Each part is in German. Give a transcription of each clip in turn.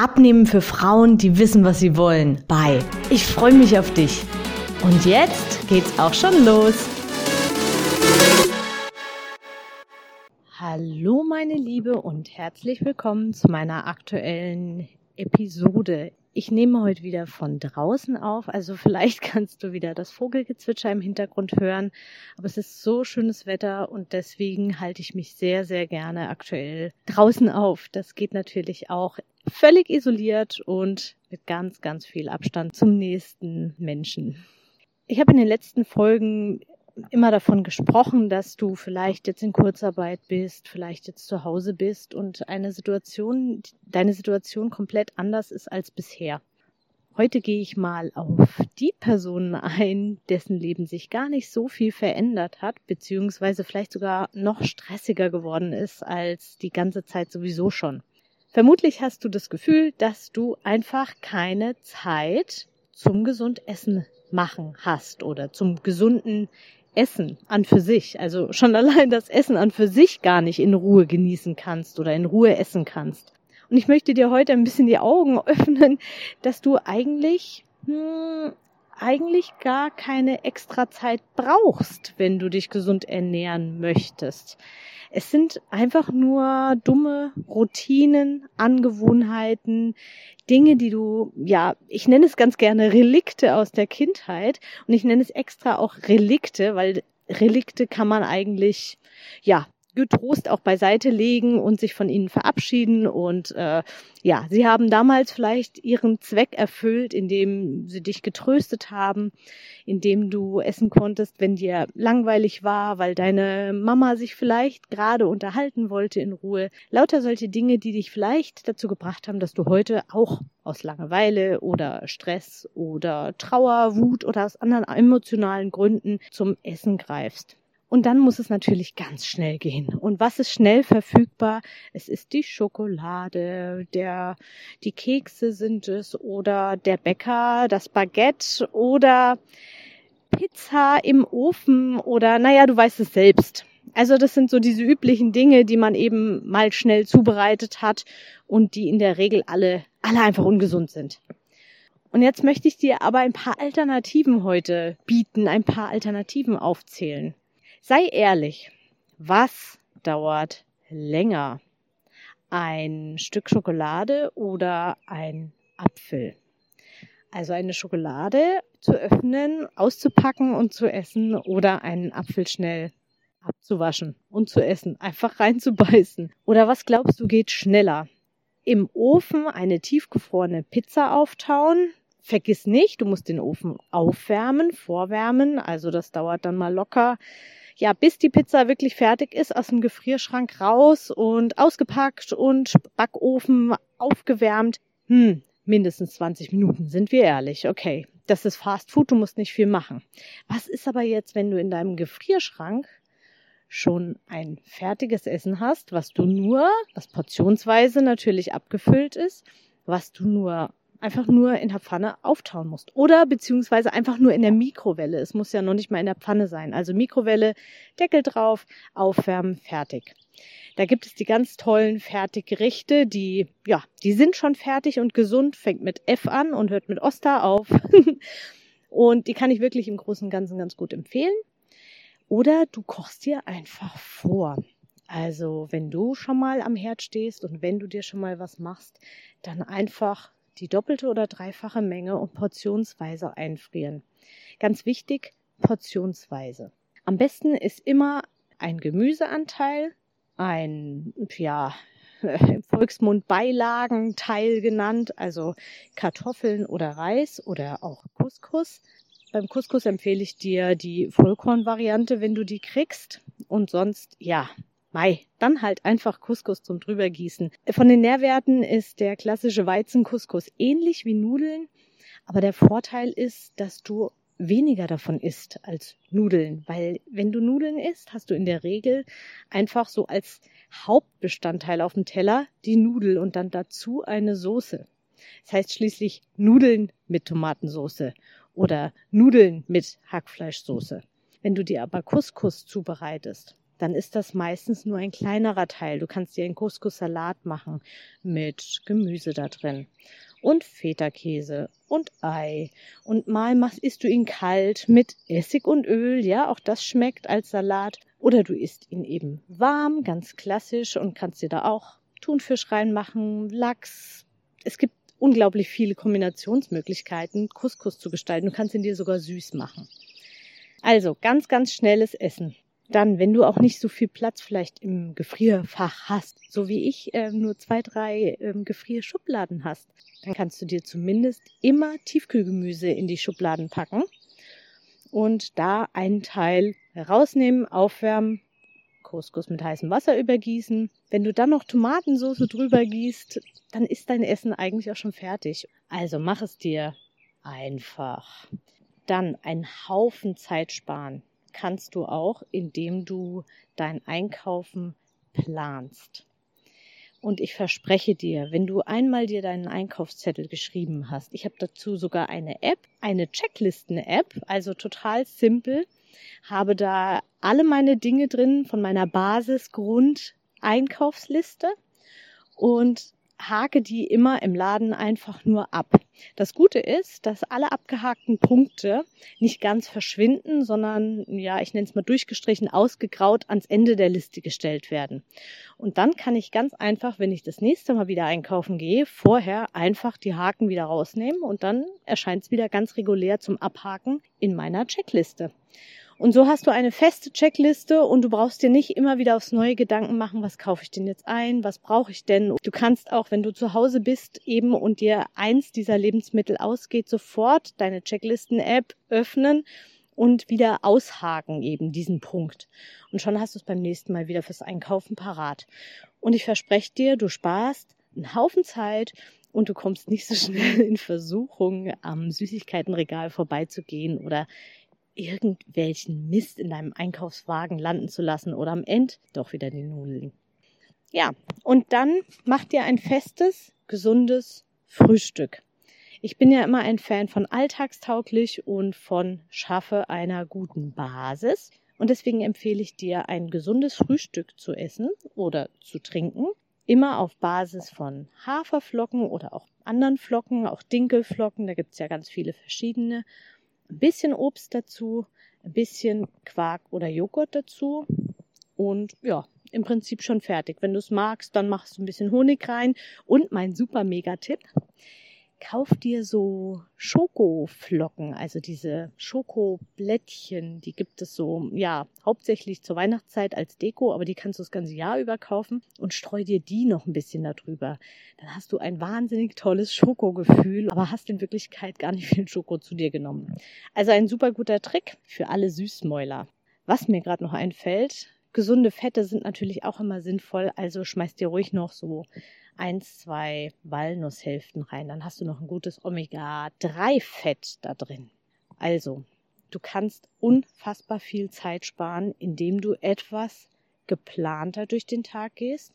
Abnehmen für Frauen, die wissen, was sie wollen. Bye. Ich freue mich auf dich. Und jetzt geht's auch schon los. Hallo meine Liebe und herzlich willkommen zu meiner aktuellen Episode. Ich nehme heute wieder von draußen auf, also vielleicht kannst du wieder das Vogelgezwitscher im Hintergrund hören, aber es ist so schönes Wetter und deswegen halte ich mich sehr, sehr gerne aktuell draußen auf. Das geht natürlich auch völlig isoliert und mit ganz, ganz viel Abstand zum nächsten Menschen. Ich habe in den letzten Folgen immer davon gesprochen, dass du vielleicht jetzt in Kurzarbeit bist, vielleicht jetzt zu Hause bist und eine Situation, deine Situation komplett anders ist als bisher. Heute gehe ich mal auf die Personen ein, dessen Leben sich gar nicht so viel verändert hat, beziehungsweise vielleicht sogar noch stressiger geworden ist als die ganze Zeit sowieso schon. Vermutlich hast du das Gefühl, dass du einfach keine Zeit zum gesund Essen machen hast oder zum gesunden Essen an für sich, also schon allein das Essen an für sich gar nicht in Ruhe genießen kannst oder in Ruhe essen kannst. Und ich möchte dir heute ein bisschen die Augen öffnen, dass du eigentlich hm, eigentlich gar keine extra Zeit brauchst, wenn du dich gesund ernähren möchtest. Es sind einfach nur dumme Routinen, Angewohnheiten, Dinge, die du, ja, ich nenne es ganz gerne Relikte aus der Kindheit und ich nenne es extra auch Relikte, weil Relikte kann man eigentlich, ja, getrost auch beiseite legen und sich von ihnen verabschieden. Und äh, ja, sie haben damals vielleicht ihren Zweck erfüllt, indem sie dich getröstet haben, indem du essen konntest, wenn dir langweilig war, weil deine Mama sich vielleicht gerade unterhalten wollte in Ruhe. Lauter solche Dinge, die dich vielleicht dazu gebracht haben, dass du heute auch aus Langeweile oder Stress oder Trauer, Wut oder aus anderen emotionalen Gründen zum Essen greifst. Und dann muss es natürlich ganz schnell gehen. Und was ist schnell verfügbar? Es ist die Schokolade, der, die Kekse sind es oder der Bäcker, das Baguette oder Pizza im Ofen oder, naja, du weißt es selbst. Also das sind so diese üblichen Dinge, die man eben mal schnell zubereitet hat und die in der Regel alle, alle einfach ungesund sind. Und jetzt möchte ich dir aber ein paar Alternativen heute bieten, ein paar Alternativen aufzählen. Sei ehrlich, was dauert länger? Ein Stück Schokolade oder ein Apfel? Also eine Schokolade zu öffnen, auszupacken und zu essen oder einen Apfel schnell abzuwaschen und zu essen, einfach reinzubeißen. Oder was glaubst du geht schneller? Im Ofen eine tiefgefrorene Pizza auftauen. Vergiss nicht, du musst den Ofen aufwärmen, vorwärmen, also das dauert dann mal locker ja, bis die Pizza wirklich fertig ist, aus dem Gefrierschrank raus und ausgepackt und Backofen aufgewärmt. Hm, mindestens 20 Minuten, sind wir ehrlich. Okay, das ist Fast Food, du musst nicht viel machen. Was ist aber jetzt, wenn du in deinem Gefrierschrank schon ein fertiges Essen hast, was du nur, das portionsweise natürlich abgefüllt ist, was du nur einfach nur in der Pfanne auftauen musst. Oder beziehungsweise einfach nur in der Mikrowelle. Es muss ja noch nicht mal in der Pfanne sein. Also Mikrowelle, Deckel drauf, aufwärmen, fertig. Da gibt es die ganz tollen Fertiggerichte, die, ja, die sind schon fertig und gesund, fängt mit F an und hört mit Oster auf. und die kann ich wirklich im Großen und Ganzen ganz gut empfehlen. Oder du kochst dir einfach vor. Also, wenn du schon mal am Herd stehst und wenn du dir schon mal was machst, dann einfach die doppelte oder dreifache Menge und portionsweise einfrieren. Ganz wichtig, portionsweise. Am besten ist immer ein Gemüseanteil, ein, ja, im Volksmund Beilagenteil genannt, also Kartoffeln oder Reis oder auch Couscous. Beim Couscous empfehle ich dir die Vollkornvariante, wenn du die kriegst. Und sonst, ja, Mei, dann halt einfach Couscous zum drübergießen. Von den Nährwerten ist der klassische Weizencouscous ähnlich wie Nudeln, Aber der Vorteil ist, dass du weniger davon isst als Nudeln, weil wenn du Nudeln isst, hast du in der Regel einfach so als Hauptbestandteil auf dem Teller die Nudel und dann dazu eine Soße. Das heißt schließlich Nudeln mit Tomatensauce oder Nudeln mit Hackfleischsoße. Wenn du dir aber Couscous zubereitest, dann ist das meistens nur ein kleinerer Teil. Du kannst dir einen Couscous-Salat machen mit Gemüse da drin und Feta-Käse und Ei. Und mal machst, isst du ihn kalt mit Essig und Öl. Ja, auch das schmeckt als Salat. Oder du isst ihn eben warm, ganz klassisch und kannst dir da auch Thunfisch reinmachen, Lachs. Es gibt unglaublich viele Kombinationsmöglichkeiten, Couscous zu gestalten. Du kannst ihn dir sogar süß machen. Also ganz, ganz schnelles Essen. Dann, wenn du auch nicht so viel Platz vielleicht im Gefrierfach hast, so wie ich äh, nur zwei, drei ähm, Gefrierschubladen hast, dann kannst du dir zumindest immer Tiefkühlgemüse in die Schubladen packen und da einen Teil rausnehmen, aufwärmen, Couscous mit heißem Wasser übergießen. Wenn du dann noch Tomatensauce drüber gießt, dann ist dein Essen eigentlich auch schon fertig. Also mach es dir einfach. Dann einen Haufen Zeit sparen kannst du auch, indem du dein Einkaufen planst. Und ich verspreche dir, wenn du einmal dir deinen Einkaufszettel geschrieben hast, ich habe dazu sogar eine App, eine Checklisten-App, also total simpel, habe da alle meine Dinge drin von meiner Basis-Grund-Einkaufsliste und hake die immer im Laden einfach nur ab. Das Gute ist, dass alle abgehakten Punkte nicht ganz verschwinden, sondern, ja, ich nenne es mal durchgestrichen, ausgegraut ans Ende der Liste gestellt werden. Und dann kann ich ganz einfach, wenn ich das nächste Mal wieder einkaufen gehe, vorher einfach die Haken wieder rausnehmen und dann erscheint es wieder ganz regulär zum Abhaken in meiner Checkliste. Und so hast du eine feste Checkliste und du brauchst dir nicht immer wieder aufs neue Gedanken machen, was kaufe ich denn jetzt ein, was brauche ich denn. Du kannst auch, wenn du zu Hause bist eben und dir eins dieser Lebensmittel ausgeht, sofort deine Checklisten-App öffnen und wieder aushaken eben diesen Punkt. Und schon hast du es beim nächsten Mal wieder fürs Einkaufen parat. Und ich verspreche dir, du sparst einen Haufen Zeit und du kommst nicht so schnell in Versuchung, am Süßigkeitenregal vorbeizugehen oder irgendwelchen Mist in deinem Einkaufswagen landen zu lassen oder am Ende doch wieder die Nudeln. Ja, und dann mach dir ein festes, gesundes Frühstück. Ich bin ja immer ein Fan von alltagstauglich und von schaffe einer guten Basis. Und deswegen empfehle ich dir, ein gesundes Frühstück zu essen oder zu trinken. Immer auf Basis von Haferflocken oder auch anderen Flocken, auch Dinkelflocken. Da gibt es ja ganz viele verschiedene ein bisschen Obst dazu, ein bisschen Quark oder Joghurt dazu und ja, im Prinzip schon fertig. Wenn du es magst, dann machst du ein bisschen Honig rein und mein super mega Tipp, kauf dir so Schokoflocken, also diese Schokoblättchen, die gibt es so, ja, hauptsächlich zur Weihnachtszeit als Deko, aber die kannst du das ganze Jahr über kaufen und streu dir die noch ein bisschen darüber. Dann hast du ein wahnsinnig tolles Schokogefühl, aber hast in Wirklichkeit gar nicht viel Schoko zu dir genommen. Also ein super guter Trick für alle Süßmäuler. Was mir gerade noch einfällt, gesunde Fette sind natürlich auch immer sinnvoll, also schmeiß dir ruhig noch so eins, zwei Walnusshälften rein. Dann hast du noch ein gutes Omega-3-Fett da drin. Also, du kannst unfassbar viel Zeit sparen, indem du etwas geplanter durch den Tag gehst,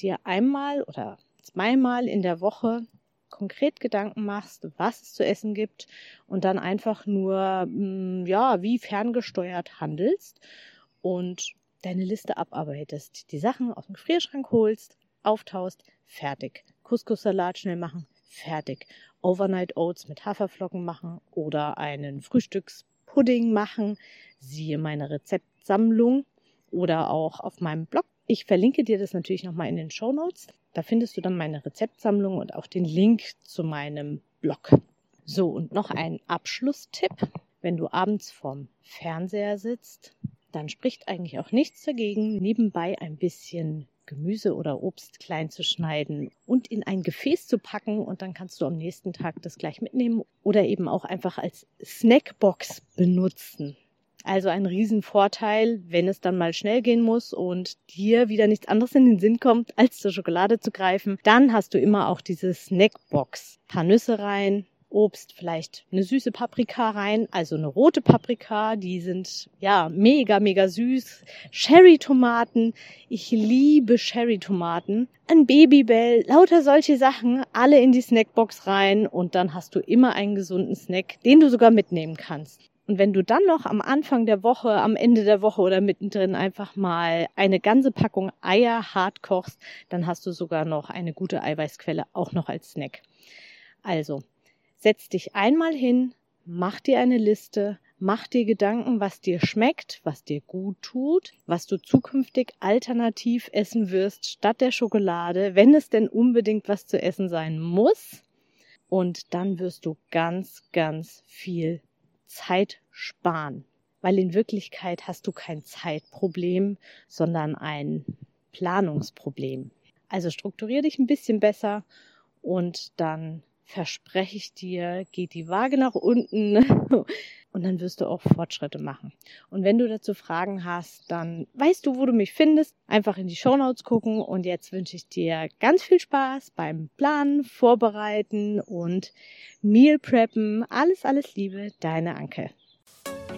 dir einmal oder zweimal in der Woche konkret Gedanken machst, was es zu essen gibt und dann einfach nur, mm, ja, wie ferngesteuert handelst und deine Liste abarbeitest, die Sachen aus dem Gefrierschrank holst, auftaust, fertig. Couscous-Salat schnell machen, fertig. Overnight Oats mit Haferflocken machen oder einen Frühstückspudding machen. Siehe meine Rezeptsammlung oder auch auf meinem Blog. Ich verlinke dir das natürlich nochmal in den Show Notes. Da findest du dann meine Rezeptsammlung und auch den Link zu meinem Blog. So, und noch ein Abschlusstipp. Wenn du abends vorm Fernseher sitzt, dann spricht eigentlich auch nichts dagegen, nebenbei ein bisschen Gemüse oder Obst klein zu schneiden und in ein Gefäß zu packen und dann kannst du am nächsten Tag das gleich mitnehmen oder eben auch einfach als Snackbox benutzen. Also ein Riesenvorteil, wenn es dann mal schnell gehen muss und dir wieder nichts anderes in den Sinn kommt, als zur Schokolade zu greifen, dann hast du immer auch diese Snackbox. Ein paar Nüsse rein, Obst, vielleicht eine süße Paprika rein, also eine rote Paprika, die sind ja mega, mega süß. Cherry-Tomaten, ich liebe Cherry-Tomaten. Ein Babybell, lauter solche Sachen, alle in die Snackbox rein und dann hast du immer einen gesunden Snack, den du sogar mitnehmen kannst. Und wenn du dann noch am Anfang der Woche, am Ende der Woche oder mittendrin einfach mal eine ganze Packung Eier hart kochst, dann hast du sogar noch eine gute Eiweißquelle auch noch als Snack. Also, setz dich einmal hin, mach dir eine Liste, mach dir Gedanken, was dir schmeckt, was dir gut tut, was du zukünftig alternativ essen wirst statt der Schokolade, wenn es denn unbedingt was zu essen sein muss. Und dann wirst du ganz, ganz viel Zeit sparen, weil in Wirklichkeit hast du kein Zeitproblem, sondern ein Planungsproblem. Also strukturier dich ein bisschen besser und dann verspreche ich dir, geht die Waage nach unten und dann wirst du auch Fortschritte machen. Und wenn du dazu Fragen hast, dann weißt du, wo du mich findest. Einfach in die Shownotes gucken und jetzt wünsche ich dir ganz viel Spaß beim Planen, Vorbereiten und Meal Preppen. Alles, alles Liebe, deine Anke.